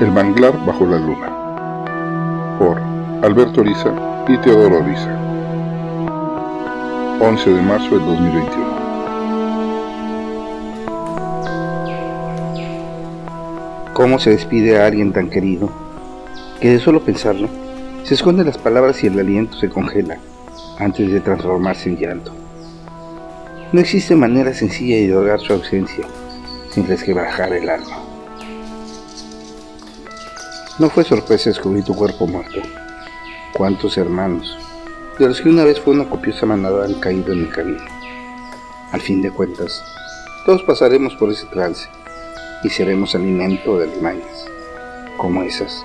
El manglar bajo la luna por Alberto Oriza y Teodoro Oriza 11 de marzo del 2021 ¿Cómo se despide a alguien tan querido? Que de solo pensarlo, se esconden las palabras y el aliento se congela antes de transformarse en llanto. No existe manera sencilla de ahogar su ausencia sin resquebrajar el alma. No fue sorpresa descubrir tu cuerpo muerto. Cuántos hermanos, de los que una vez fue una copiosa manada, han caído en el camino. Al fin de cuentas, todos pasaremos por ese trance y seremos alimento de alimañas, como esas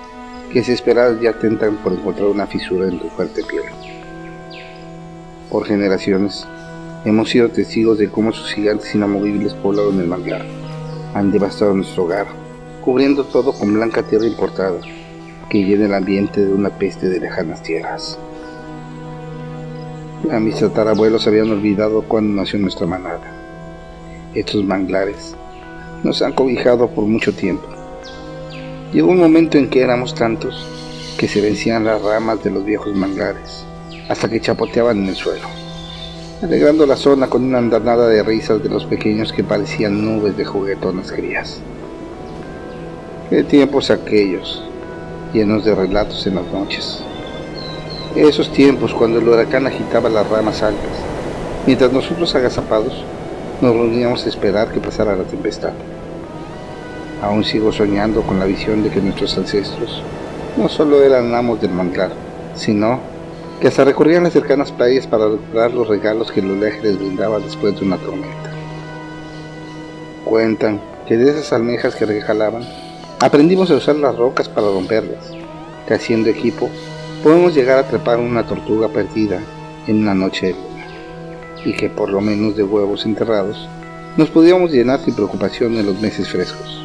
que desesperadas ya tentan por encontrar una fisura en tu fuerte piel. Por generaciones, hemos sido testigos de cómo sus gigantes inamovibles poblaron el manglar, han devastado nuestro hogar, cubriendo todo con blanca tierra importada, que llena el ambiente de una peste de lejanas tierras. A mis tatarabuelos habían olvidado cuando nació nuestra manada. Estos manglares nos han cobijado por mucho tiempo. Llegó un momento en que éramos tantos que se vencían las ramas de los viejos manglares hasta que chapoteaban en el suelo, alegrando la zona con una andanada de risas de los pequeños que parecían nubes de juguetonas crías. Qué tiempos aquellos, llenos de relatos en las noches. Esos tiempos cuando el huracán agitaba las ramas altas, mientras nosotros agazapados nos reuníamos a esperar que pasara la tempestad. Aún sigo soñando con la visión de que nuestros ancestros no solo eran amos del manglar, sino que hasta recorrían las cercanas playas para recuperar los regalos que el oleaje les brindaba después de una tormenta. Cuentan que de esas almejas que regalaban Aprendimos a usar las rocas para romperlas, que haciendo equipo podemos llegar a atrapar una tortuga perdida en una noche de luna, y que por lo menos de huevos enterrados nos podíamos llenar sin preocupación en los meses frescos.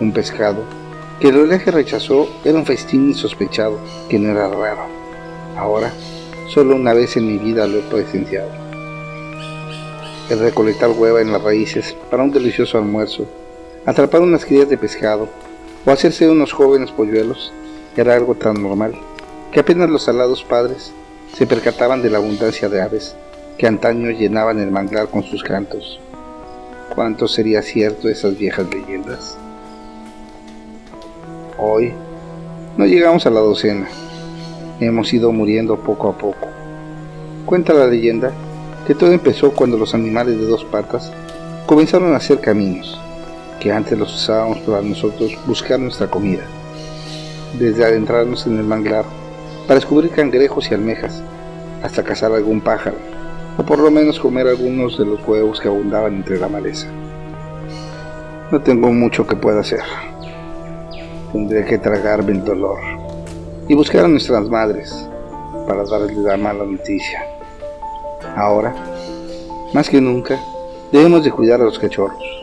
Un pescado que el oleaje rechazó era un festín insospechado que no era raro. Ahora, solo una vez en mi vida lo he presenciado. El recolectar hueva en las raíces para un delicioso almuerzo Atrapar unas crías de pescado o hacerse unos jóvenes polluelos era algo tan normal que apenas los alados padres se percataban de la abundancia de aves que antaño llenaban el manglar con sus cantos. ¿Cuánto sería cierto esas viejas leyendas? Hoy no llegamos a la docena. Hemos ido muriendo poco a poco. Cuenta la leyenda que todo empezó cuando los animales de dos patas comenzaron a hacer caminos que antes los usábamos para nosotros buscar nuestra comida, desde adentrarnos en el manglar para descubrir cangrejos y almejas, hasta cazar algún pájaro, o por lo menos comer algunos de los huevos que abundaban entre la maleza. No tengo mucho que pueda hacer. Tendré que tragarme el dolor y buscar a nuestras madres para darles la mala noticia. Ahora, más que nunca, debemos de cuidar a los cachorros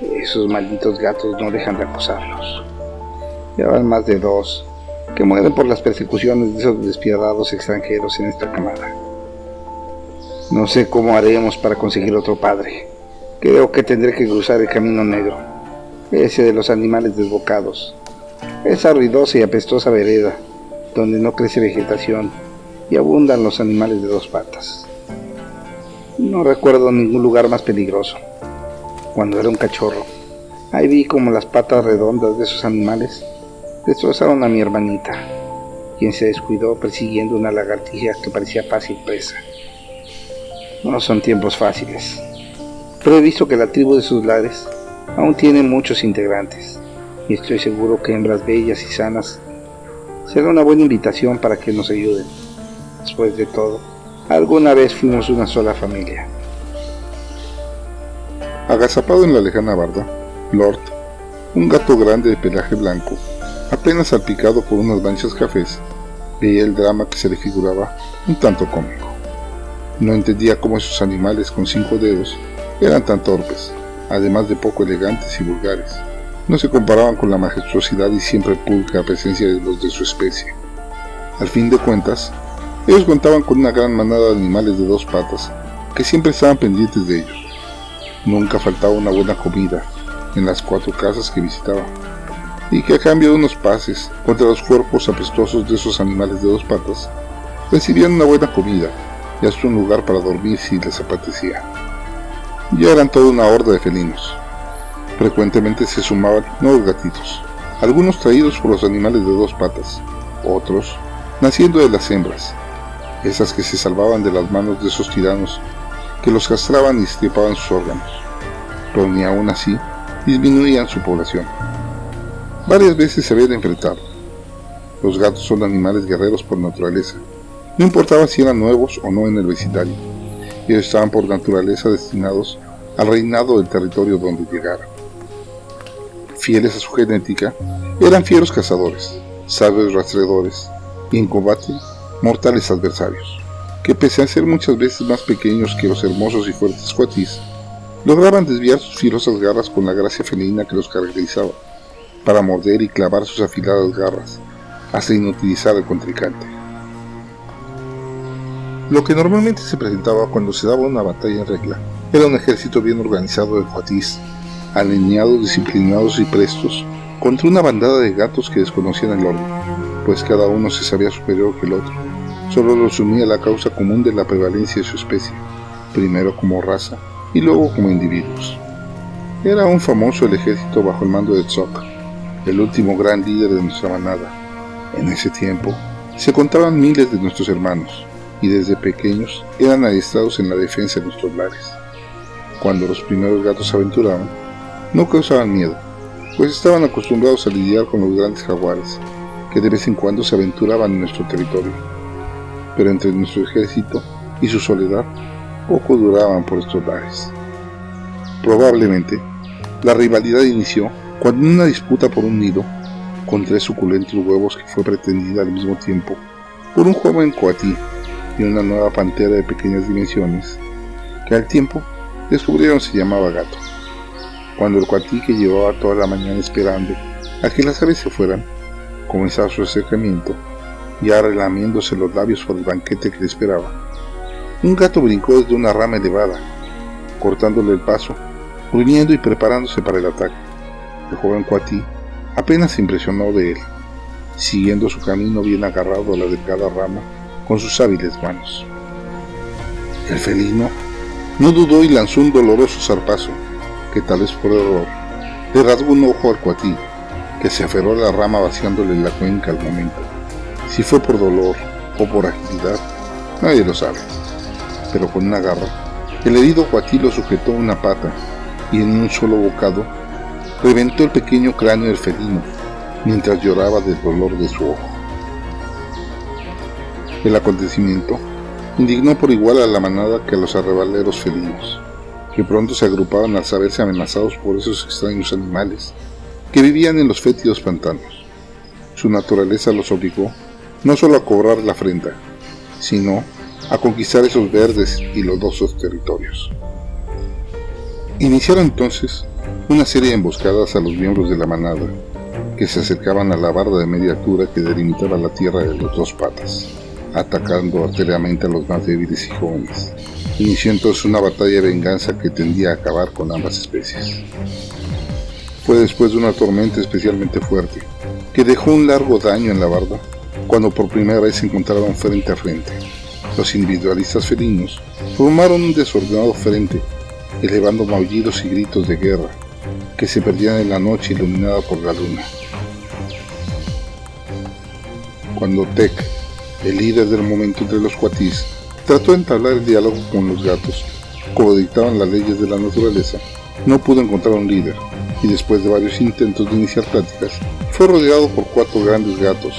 esos malditos gatos no dejan de acosarlos. Ya van más de dos que mueren por las persecuciones de esos despiadados extranjeros en esta camada. No sé cómo haremos para conseguir otro padre. Creo que tendré que cruzar el camino negro, ese de los animales desbocados, esa ruidosa y apestosa vereda donde no crece vegetación y abundan los animales de dos patas. No recuerdo ningún lugar más peligroso cuando era un cachorro. Ahí vi como las patas redondas de esos animales destrozaron a mi hermanita, quien se descuidó persiguiendo una lagartija que parecía fácil presa. No son tiempos fáciles, pero he visto que la tribu de sus lares aún tiene muchos integrantes y estoy seguro que hembras bellas y sanas será una buena invitación para que nos ayuden. Después de todo, alguna vez fuimos una sola familia. Agazapado en la lejana barda, Lord, un gato grande de pelaje blanco, apenas salpicado por unas manchas cafés, veía el drama que se le figuraba un tanto cómico. No entendía cómo esos animales con cinco dedos eran tan torpes, además de poco elegantes y vulgares. No se comparaban con la majestuosidad y siempre pública presencia de los de su especie. Al fin de cuentas, ellos contaban con una gran manada de animales de dos patas que siempre estaban pendientes de ellos Nunca faltaba una buena comida en las cuatro casas que visitaba. y que a cambio de unos pases contra los cuerpos apestosos de esos animales de dos patas, recibían una buena comida y hasta un lugar para dormir si les apetecía. Ya eran toda una horda de felinos. Frecuentemente se sumaban nuevos gatitos, algunos traídos por los animales de dos patas, otros naciendo de las hembras, esas que se salvaban de las manos de esos tiranos que los castraban y estripaban sus órganos, pero ni aún así disminuían su población. Varias veces se habían enfrentado. Los gatos son animales guerreros por naturaleza. No importaba si eran nuevos o no en el vecindario. Ellos estaban por naturaleza destinados al reinado del territorio donde llegaran. Fieles a su genética, eran fieros cazadores, sabios rastreadores y en combate mortales adversarios, que pese a ser muchas veces más pequeños que los hermosos y fuertes cuatis, lograban desviar sus filosas garras con la gracia felina que los caracterizaba, para morder y clavar sus afiladas garras, hasta inutilizar al contrincante. Lo que normalmente se presentaba cuando se daba una batalla en regla era un ejército bien organizado de cuatís, alineados, disciplinados y prestos, contra una bandada de gatos que desconocían el orden, pues cada uno se sabía superior que el otro. Solo los unía la causa común de la prevalencia de su especie, primero como raza y luego como individuos. Era un famoso el ejército bajo el mando de Tzok, el último gran líder de nuestra manada. En ese tiempo se contaban miles de nuestros hermanos y desde pequeños eran adiestrados en la defensa de nuestros lares. Cuando los primeros gatos se aventuraban, no causaban miedo, pues estaban acostumbrados a lidiar con los grandes jaguares, que de vez en cuando se aventuraban en nuestro territorio. Pero entre nuestro ejército y su soledad, poco duraban por estos lares. Probablemente, la rivalidad inició cuando en una disputa por un nido, con tres suculentos huevos que fue pretendida al mismo tiempo por un joven coatí y una nueva pantera de pequeñas dimensiones, que al tiempo descubrieron se llamaba gato. Cuando el coatí que llevaba toda la mañana esperando a que las aves se fueran, comenzaba su acercamiento, ya relamiéndose los labios por el banquete que le esperaba, un gato brincó desde una rama elevada, cortándole el paso, gruñendo y preparándose para el ataque. El joven Cuatí apenas se impresionó de él, siguiendo su camino bien agarrado a la delgada rama con sus hábiles manos. El felino no dudó y lanzó un doloroso zarpazo, que tal vez por error le rasgó un ojo al Cuatí, que se aferró a la rama vaciándole la cuenca al momento. Si fue por dolor o por agilidad, nadie lo sabe. Pero con una garra, el herido Cuatí lo sujetó una pata y en un solo bocado reventó el pequeño cráneo del felino mientras lloraba del dolor de su ojo. El acontecimiento indignó por igual a la manada que a los arrebaleros felinos, que pronto se agrupaban al saberse amenazados por esos extraños animales que vivían en los fétidos pantanos. Su naturaleza los obligó no solo a cobrar la afrenta, sino a conquistar esos verdes y lodosos territorios. Iniciaron entonces una serie de emboscadas a los miembros de la manada, que se acercaban a la barda de media altura que delimitaba la tierra de los dos patas, atacando arteriamente a los más débiles y jóvenes. Inició entonces una batalla de venganza que tendía a acabar con ambas especies. Fue después de una tormenta especialmente fuerte, que dejó un largo daño en la barda, cuando por primera vez se encontraron frente a frente. Los individualistas felinos formaron un desordenado frente, elevando maullidos y gritos de guerra, que se perdían en la noche iluminada por la luna. Cuando Tech, el líder del momento entre los cuatís, trató de entablar el diálogo con los gatos, como dictaban las leyes de la naturaleza, no pudo encontrar un líder, y después de varios intentos de iniciar pláticas, fue rodeado por cuatro grandes gatos,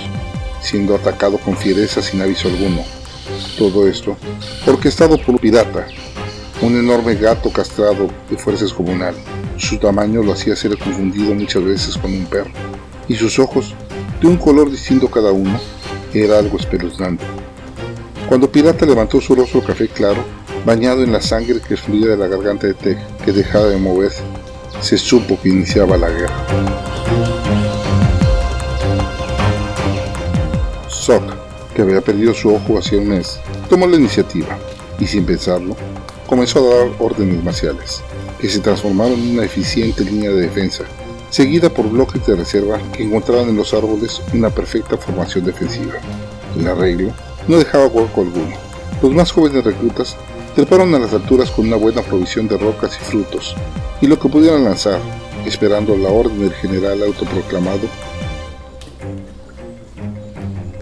siendo atacado con fiereza sin aviso alguno. Todo esto orquestado por un pirata, un enorme gato castrado de fuerza descomunal. Su tamaño lo hacía ser confundido muchas veces con un perro, y sus ojos, de un color distinto cada uno, era algo espeluznante. Cuando Pirata levantó su rostro café claro, bañado en la sangre que fluía de la garganta de Tech, que dejaba de moverse, se supo que iniciaba la guerra. Sok, que había perdido su ojo hacía un mes, tomó la iniciativa y sin pensarlo, comenzó a dar órdenes marciales que se transformaron en una eficiente línea de defensa, seguida por bloques de reserva que encontraban en los árboles una perfecta formación defensiva. El arreglo no dejaba hueco alguno. Los más jóvenes reclutas treparon a las alturas con una buena provisión de rocas y frutos, y lo que pudieran lanzar, esperando la orden del general autoproclamado.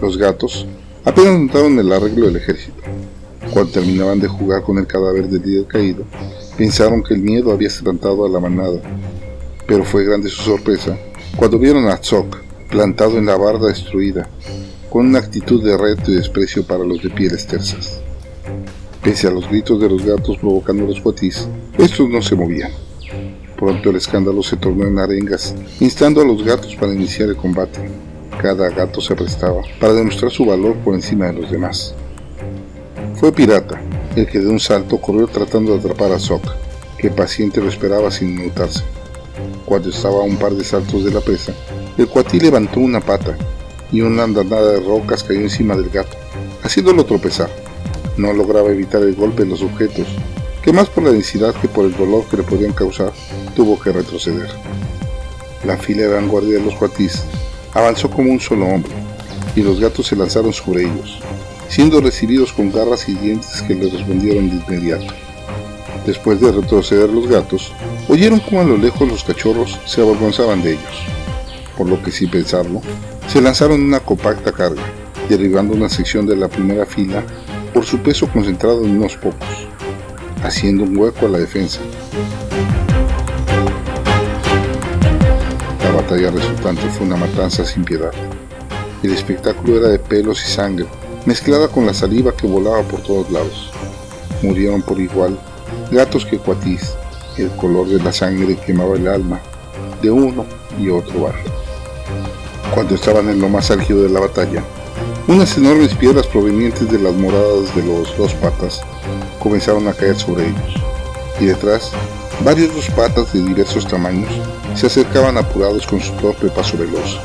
Los gatos apenas notaron el arreglo del ejército. Cuando terminaban de jugar con el cadáver del líder caído, pensaron que el miedo había espantado a la manada, pero fue grande su sorpresa cuando vieron a Tzok plantado en la barda destruida, con una actitud de reto y desprecio para los de pieles tersas. Pese a los gritos de los gatos provocando los cuatís, estos no se movían. Pronto el escándalo se tornó en arengas, instando a los gatos para iniciar el combate. Cada gato se prestaba para demostrar su valor por encima de los demás. Fue Pirata, el que de un salto corrió tratando de atrapar a Sok, que paciente lo esperaba sin inmutarse. Cuando estaba a un par de saltos de la presa, el cuatí levantó una pata y una andanada de rocas cayó encima del gato, haciéndolo tropezar. No lograba evitar el golpe de los objetos, que más por la densidad que por el dolor que le podían causar, tuvo que retroceder. La fila de vanguardia de los cuatís avanzó como un solo hombre, y los gatos se lanzaron sobre ellos, siendo recibidos con garras y dientes que les respondieron de inmediato. Después de retroceder los gatos, oyeron cómo a lo lejos los cachorros se avergonzaban de ellos, por lo que sin pensarlo, se lanzaron una compacta carga, derribando una sección de la primera fila por su peso concentrado en unos pocos, haciendo un hueco a la defensa. Batalla resultante fue una matanza sin piedad. El espectáculo era de pelos y sangre, mezclada con la saliva que volaba por todos lados. Murieron por igual gatos que cuatís, el color de la sangre quemaba el alma de uno y otro barrio. Cuando estaban en lo más álgido de la batalla, unas enormes piedras provenientes de las moradas de los dos patas comenzaron a caer sobre ellos, y detrás, varios dos patas de diversos tamaños se acercaban apurados con su torpe paso veloz.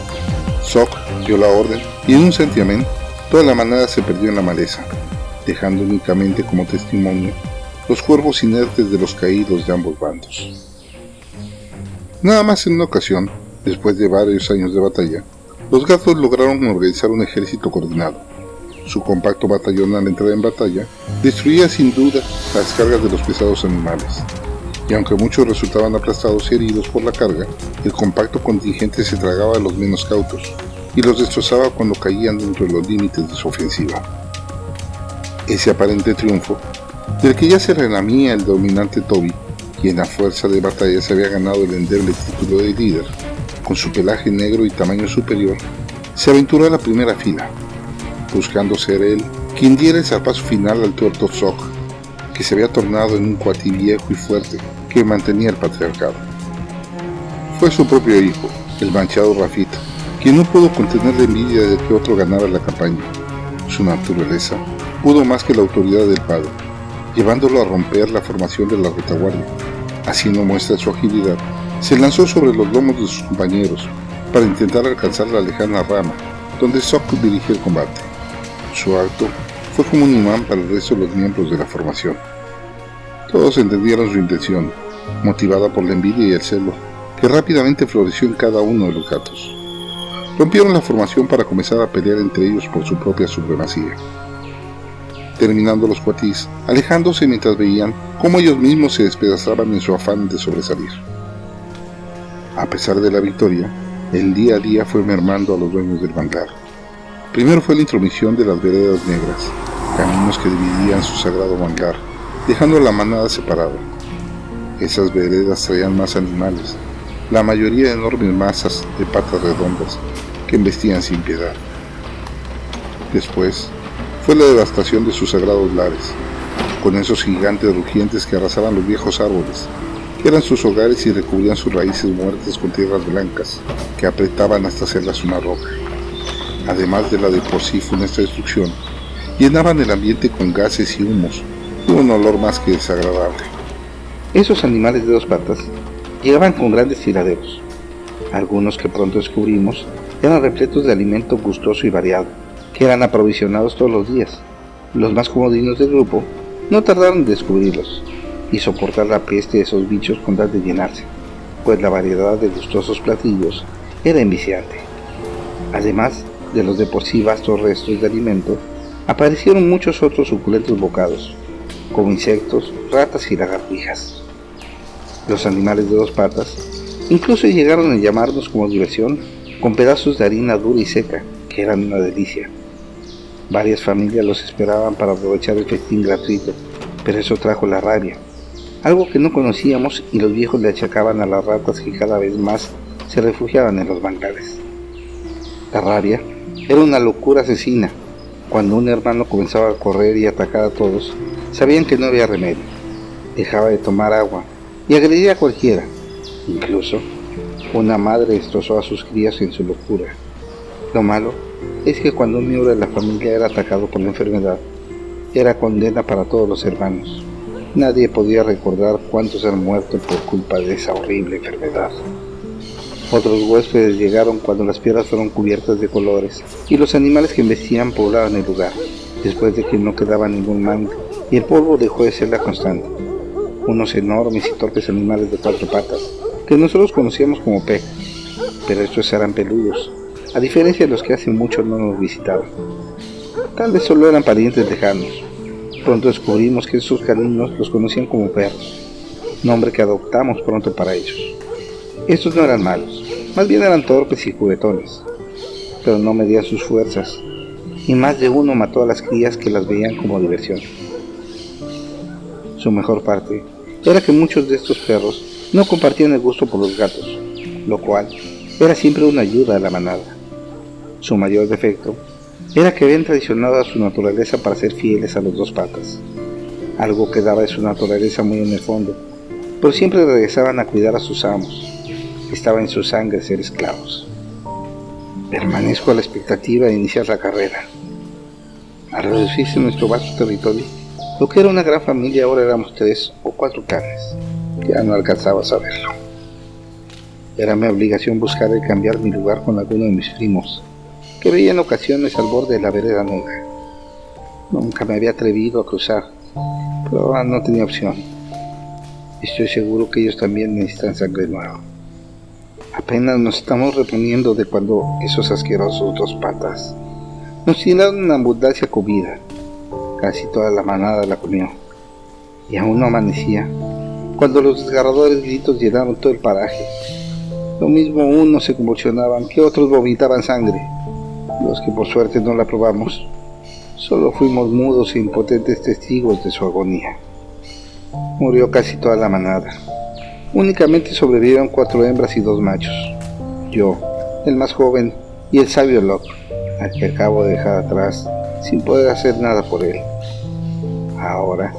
Sok dio la orden y en un santiamén Toda la manada se perdió en la maleza, dejando únicamente como testimonio los cuervos inertes de los caídos de ambos bandos. Nada más en una ocasión, después de varios años de batalla, los gatos lograron organizar un ejército coordinado. Su compacto batallón al entrar en batalla destruía sin duda las cargas de los pesados animales, y aunque muchos resultaban aplastados y heridos por la carga, el compacto contingente se tragaba a los menos cautos, y los destrozaba cuando caían dentro de los límites de su ofensiva. Ese aparente triunfo, del que ya se renamía el dominante Toby, quien a fuerza de batalla se había ganado el endeble título de líder, con su pelaje negro y tamaño superior, se aventuró a la primera fila, buscando ser él quien diera el zarpazo final al tuerto Zog, que se había tornado en un cuatí viejo y fuerte que mantenía el patriarcado. Fue su propio hijo, el manchado Rafita, quien no pudo contener la envidia de que otro ganara la campaña. Su naturaleza pudo más que la autoridad del padre, llevándolo a romper la formación de la retaguardia. Haciendo muestra de su agilidad, se lanzó sobre los lomos de sus compañeros para intentar alcanzar la lejana rama donde Sok dirigió el combate. Su acto fue como un imán para el resto de los miembros de la formación. Todos entendieron su intención, motivada por la envidia y el celo, que rápidamente floreció en cada uno de los gatos rompieron la formación para comenzar a pelear entre ellos por su propia supremacía. Terminando los cuatís, alejándose mientras veían cómo ellos mismos se despedazaban en su afán de sobresalir. A pesar de la victoria, el día a día fue mermando a los dueños del manglar. Primero fue la intromisión de las veredas negras, caminos que dividían su sagrado manglar, dejando la manada separada. Esas veredas traían más animales, la mayoría enormes masas de patas redondas que embestían sin piedad. Después fue la devastación de sus sagrados lares, con esos gigantes rugientes que arrasaban los viejos árboles, que eran sus hogares y recubrían sus raíces muertas con tierras blancas, que apretaban hasta hacerlas una roca. Además de la de por sí funesta destrucción, llenaban el ambiente con gases y humos, y un olor más que desagradable. Esos animales de dos patas llegaban con grandes tiraderos, algunos que pronto descubrimos eran repletos de alimento gustoso y variado, que eran aprovisionados todos los días. Los más comodinos del grupo no tardaron en descubrirlos y soportar la peste de esos bichos con tal de llenarse. pues la variedad de gustosos platillos era enviciante. Además de los de por sí vastos restos de alimento, aparecieron muchos otros suculentos bocados, como insectos, ratas y lagartijas. Los animales de dos patas incluso llegaron a llamarnos como diversión con pedazos de harina dura y seca, que eran una delicia. Varias familias los esperaban para aprovechar el festín gratuito, pero eso trajo la rabia, algo que no conocíamos y los viejos le achacaban a las ratas que cada vez más se refugiaban en los bancales. La rabia era una locura asesina. Cuando un hermano comenzaba a correr y atacar a todos, sabían que no había remedio. Dejaba de tomar agua y agredía a cualquiera. Incluso, una madre destrozó a sus crías en su locura. Lo malo es que cuando un miembro de la familia era atacado por la enfermedad, era condena para todos los hermanos. Nadie podía recordar cuántos han muerto por culpa de esa horrible enfermedad. Otros huéspedes llegaron cuando las piedras fueron cubiertas de colores y los animales que investían poblaban el lugar, después de que no quedaba ningún mango y el polvo dejó de ser la constante. Unos enormes y torpes animales de cuatro patas, que nosotros conocíamos como pe, pero estos eran peludos, a diferencia de los que hace mucho no nos visitaban. Tal vez solo eran parientes lejanos. Pronto descubrimos que esos caninos los conocían como perros, nombre que adoptamos pronto para ellos. Estos no eran malos, más bien eran torpes y juguetones, pero no medían sus fuerzas, y más de uno mató a las crías que las veían como diversión. Su mejor parte era que muchos de estos perros no compartían el gusto por los gatos, lo cual era siempre una ayuda a la manada. Su mayor defecto era que habían traicionado a su naturaleza para ser fieles a los dos patas, algo que daba de su naturaleza muy en el fondo, pero siempre regresaban a cuidar a sus amos, estaba en su sangre ser esclavos. Permanezco a la expectativa de iniciar la carrera. Al reducirse nuestro vasto territorio, lo que era una gran familia ahora éramos tres o cuatro clanes. Ya no alcanzaba a saberlo. Era mi obligación buscar el cambiar mi lugar con alguno de mis primos, que veía en ocasiones al borde de la vereda nunca. Nunca me había atrevido a cruzar, pero no tenía opción. Estoy seguro que ellos también necesitan sangre nueva. Apenas nos estamos reponiendo de cuando esos asquerosos dos patas nos llenaron una abundancia comida. Casi toda la manada la comió. Y aún no amanecía, cuando los desgarradores gritos llenaron todo el paraje. Lo mismo unos se convulsionaban que otros vomitaban sangre. Los que por suerte no la probamos, solo fuimos mudos e impotentes testigos de su agonía. Murió casi toda la manada. Únicamente sobrevivieron cuatro hembras y dos machos. Yo, el más joven, y el sabio Locke, al que acabo de dejar atrás sin poder hacer nada por él. Ahora,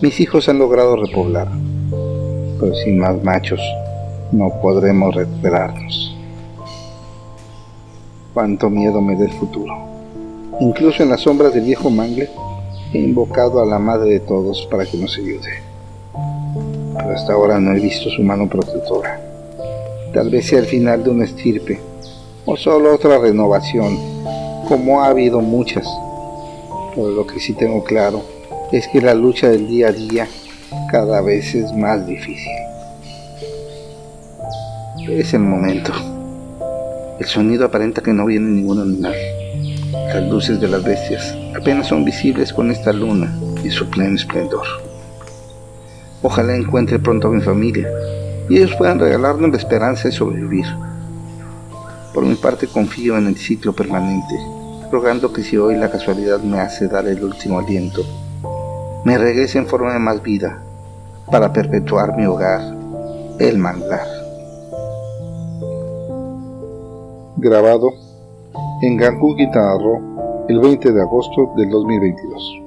mis hijos han logrado repoblar, pero sin más machos no podremos recuperarnos. Cuánto miedo me da el futuro. Incluso en las sombras del viejo mangle he invocado a la madre de todos para que nos ayude pero hasta ahora no he visto su mano protectora. Tal vez sea el final de una estirpe, o solo otra renovación, como ha habido muchas. Pero lo que sí tengo claro es que la lucha del día a día cada vez es más difícil. Es el momento. El sonido aparenta que no viene ningún animal. Las luces de las bestias apenas son visibles con esta luna y su pleno esplendor. Ojalá encuentre pronto a mi familia y ellos puedan regalarnos la esperanza de sobrevivir. Por mi parte confío en el ciclo permanente, rogando que si hoy la casualidad me hace dar el último aliento, me regrese en forma de más vida para perpetuar mi hogar, el manglar. Grabado en Cancún, Quintana el 20 de agosto del 2022.